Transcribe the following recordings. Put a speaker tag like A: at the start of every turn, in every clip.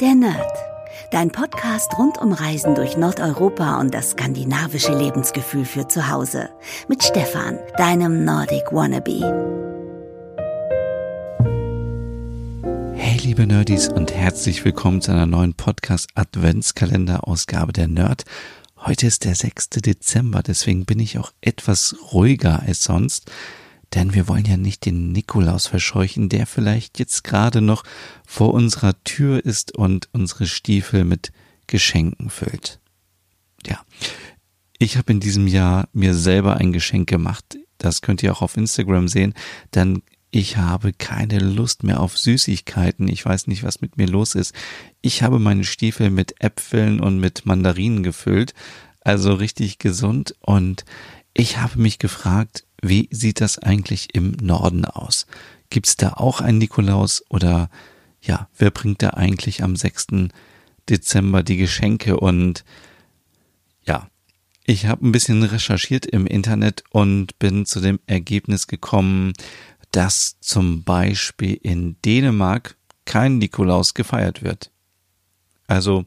A: Der Nerd. Dein Podcast rund um Reisen durch Nordeuropa und das skandinavische Lebensgefühl für zu Hause. Mit Stefan, deinem Nordic Wannabe.
B: Hey liebe Nerdies und herzlich willkommen zu einer neuen Podcast Adventskalender Ausgabe der Nerd. Heute ist der 6. Dezember, deswegen bin ich auch etwas ruhiger als sonst. Denn wir wollen ja nicht den Nikolaus verscheuchen, der vielleicht jetzt gerade noch vor unserer Tür ist und unsere Stiefel mit Geschenken füllt. Ja. Ich habe in diesem Jahr mir selber ein Geschenk gemacht. Das könnt ihr auch auf Instagram sehen, denn ich habe keine Lust mehr auf Süßigkeiten. Ich weiß nicht, was mit mir los ist. Ich habe meine Stiefel mit Äpfeln und mit Mandarinen gefüllt, also richtig gesund und ich habe mich gefragt, wie sieht das eigentlich im Norden aus? Gibt's da auch einen Nikolaus oder ja, wer bringt da eigentlich am 6. Dezember die Geschenke? Und ja, ich habe ein bisschen recherchiert im Internet und bin zu dem Ergebnis gekommen, dass zum Beispiel in Dänemark kein Nikolaus gefeiert wird. Also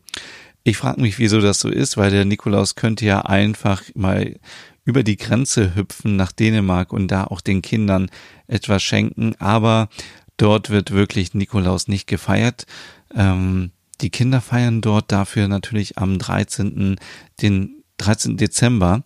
B: ich frage mich, wieso das so ist, weil der Nikolaus könnte ja einfach mal über die Grenze hüpfen nach Dänemark und da auch den Kindern etwas schenken. Aber dort wird wirklich Nikolaus nicht gefeiert. Ähm, die Kinder feiern dort dafür natürlich am 13. den 13. Dezember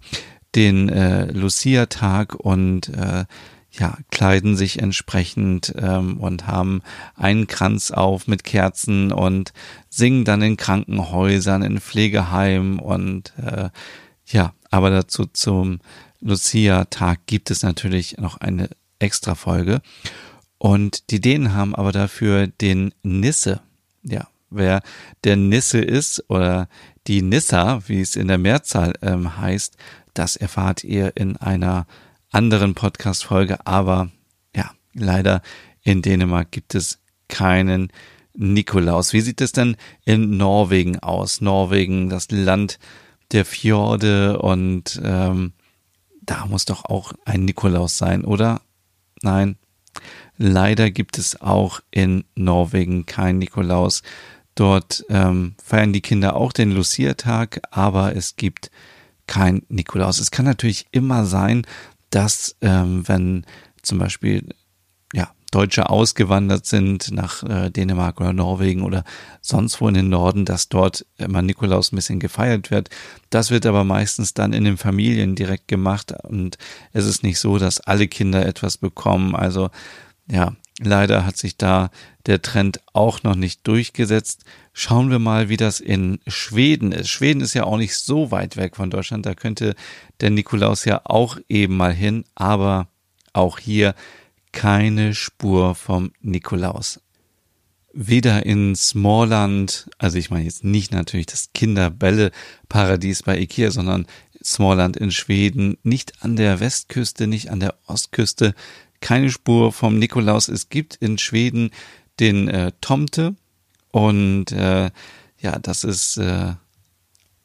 B: den äh, Lucia-Tag und äh, ja, kleiden sich entsprechend ähm, und haben einen Kranz auf mit Kerzen und singen dann in Krankenhäusern, in Pflegeheimen und äh, ja, aber dazu zum Lucia-Tag gibt es natürlich noch eine extra Folge. Und die Dänen haben aber dafür den Nisse. Ja, wer der Nisse ist oder die Nissa, wie es in der Mehrzahl ähm, heißt, das erfahrt ihr in einer anderen Podcast-Folge. Aber ja, leider in Dänemark gibt es keinen Nikolaus. Wie sieht es denn in Norwegen aus? Norwegen, das Land der Fjorde und ähm, da muss doch auch ein Nikolaus sein, oder? Nein. Leider gibt es auch in Norwegen kein Nikolaus. Dort ähm, feiern die Kinder auch den Lucia-Tag, aber es gibt kein Nikolaus. Es kann natürlich immer sein, dass ähm, wenn zum Beispiel Deutsche ausgewandert sind nach äh, Dänemark oder Norwegen oder sonst wo in den Norden, dass dort immer Nikolaus ein bisschen gefeiert wird. Das wird aber meistens dann in den Familien direkt gemacht und es ist nicht so, dass alle Kinder etwas bekommen. Also ja, leider hat sich da der Trend auch noch nicht durchgesetzt. Schauen wir mal, wie das in Schweden ist. Schweden ist ja auch nicht so weit weg von Deutschland. Da könnte der Nikolaus ja auch eben mal hin. Aber auch hier keine Spur vom Nikolaus. Weder in Smallland, also ich meine jetzt nicht natürlich das Kinderbälle-Paradies bei Ikea, sondern Smallland in Schweden, nicht an der Westküste, nicht an der Ostküste, keine Spur vom Nikolaus. Es gibt in Schweden den äh, Tomte und äh, ja, das ist äh,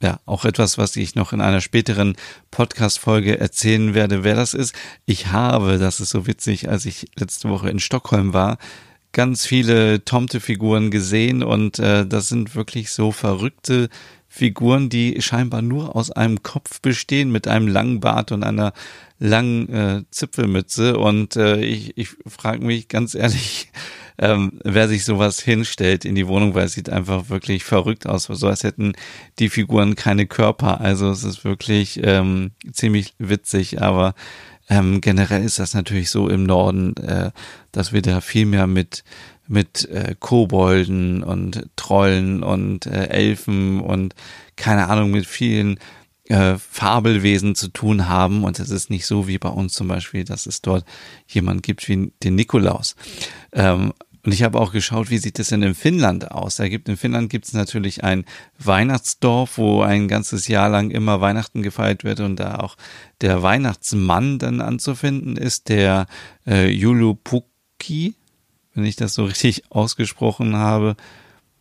B: ja, auch etwas, was ich noch in einer späteren Podcast-Folge erzählen werde, wer das ist. Ich habe, das ist so witzig, als ich letzte Woche in Stockholm war, ganz viele Tomte-Figuren gesehen und äh, das sind wirklich so verrückte Figuren, die scheinbar nur aus einem Kopf bestehen, mit einem langen Bart und einer langen äh, Zipfelmütze. Und äh, ich, ich frage mich ganz ehrlich, ähm, wer sich sowas hinstellt in die Wohnung, weil es sieht einfach wirklich verrückt aus, so als hätten die Figuren keine Körper. Also es ist wirklich ähm, ziemlich witzig, aber ähm, generell ist das natürlich so im Norden, äh, dass wir da viel mehr mit mit äh, Kobolden und Trollen und äh, Elfen und keine Ahnung mit vielen äh, Fabelwesen zu tun haben und es ist nicht so wie bei uns zum Beispiel, dass es dort jemand gibt wie den Nikolaus. Ähm, und ich habe auch geschaut, wie sieht es denn in Finnland aus? Da gibt in Finnland gibt es natürlich ein Weihnachtsdorf, wo ein ganzes Jahr lang immer Weihnachten gefeiert wird und da auch der Weihnachtsmann dann anzufinden ist, der äh, Julupuki, wenn ich das so richtig ausgesprochen habe,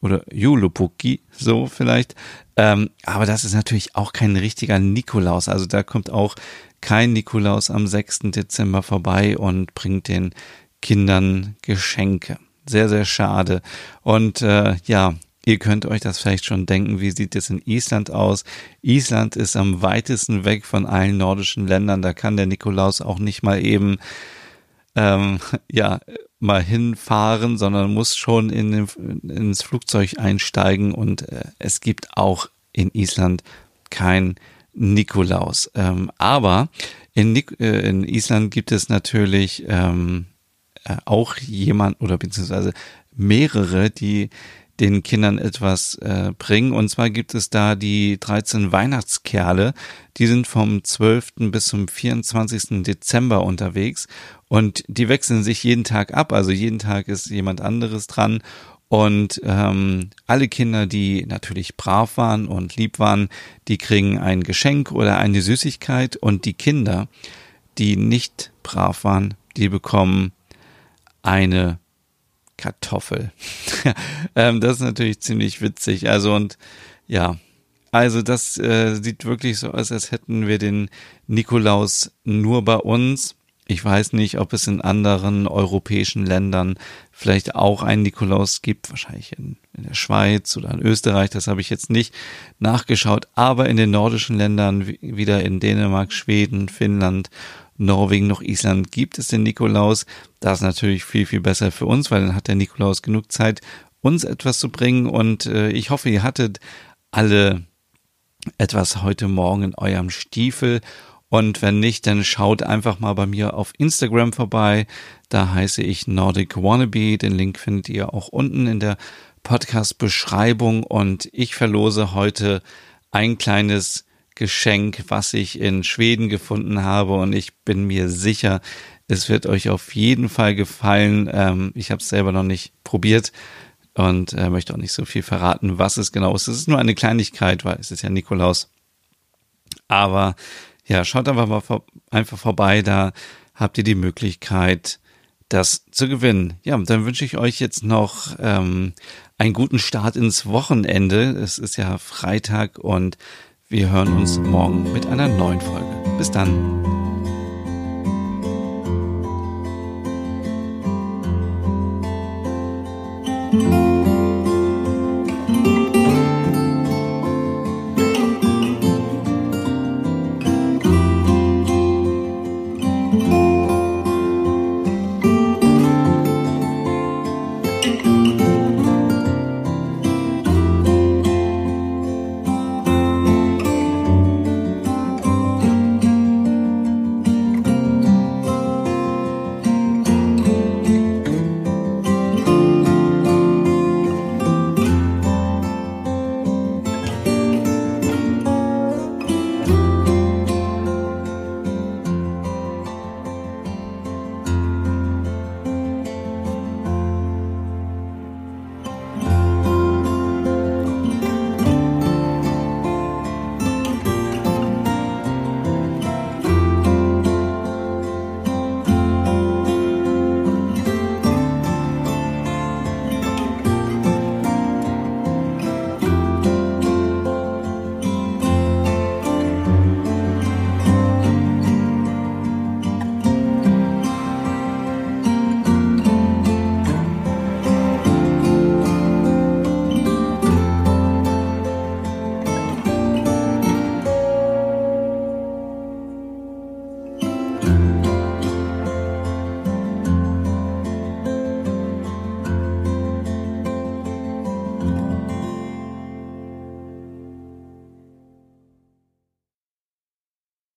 B: oder Julupuki, so vielleicht. Ähm, aber das ist natürlich auch kein richtiger Nikolaus. Also da kommt auch kein Nikolaus am 6. Dezember vorbei und bringt den Kindern Geschenke sehr, sehr schade. Und äh, ja, Ihr könnt euch das vielleicht schon denken, wie sieht es in Island aus? Island ist am weitesten weg von allen nordischen Ländern. Da kann der Nikolaus auch nicht mal eben ähm, ja mal hinfahren, sondern muss schon in den, ins Flugzeug einsteigen und äh, es gibt auch in Island kein Nikolaus. Ähm, aber in, äh, in Island gibt es natürlich ähm, äh, auch jemand oder beziehungsweise mehrere, die den Kindern etwas äh, bringen. Und zwar gibt es da die 13 Weihnachtskerle. Die sind vom 12. bis zum 24. Dezember unterwegs und die wechseln sich jeden Tag ab. Also jeden Tag ist jemand anderes dran. Und ähm, alle Kinder, die natürlich brav waren und lieb waren, die kriegen ein Geschenk oder eine Süßigkeit. Und die Kinder, die nicht brav waren, die bekommen eine Kartoffel. ähm, das ist natürlich ziemlich witzig. Also und ja, also das äh, sieht wirklich so aus, als hätten wir den Nikolaus nur bei uns. Ich weiß nicht, ob es in anderen europäischen Ländern vielleicht auch einen Nikolaus gibt, wahrscheinlich in, in der Schweiz oder in Österreich, das habe ich jetzt nicht nachgeschaut, aber in den nordischen Ländern, wieder in Dänemark, Schweden, Finnland Norwegen noch Island gibt es den Nikolaus. Das ist natürlich viel, viel besser für uns, weil dann hat der Nikolaus genug Zeit, uns etwas zu bringen. Und äh, ich hoffe, ihr hattet alle etwas heute Morgen in eurem Stiefel. Und wenn nicht, dann schaut einfach mal bei mir auf Instagram vorbei. Da heiße ich Nordic Wannabe. Den Link findet ihr auch unten in der Podcast-Beschreibung. Und ich verlose heute ein kleines Geschenk, was ich in Schweden gefunden habe und ich bin mir sicher, es wird euch auf jeden Fall gefallen. Ähm, ich habe es selber noch nicht probiert und äh, möchte auch nicht so viel verraten, was es genau ist. Es ist nur eine Kleinigkeit, weil es ist ja Nikolaus. Aber ja, schaut einfach mal vor, einfach vorbei, da habt ihr die Möglichkeit, das zu gewinnen. Ja, dann wünsche ich euch jetzt noch ähm, einen guten Start ins Wochenende. Es ist ja Freitag und wir hören uns morgen mit einer neuen Folge. Bis dann.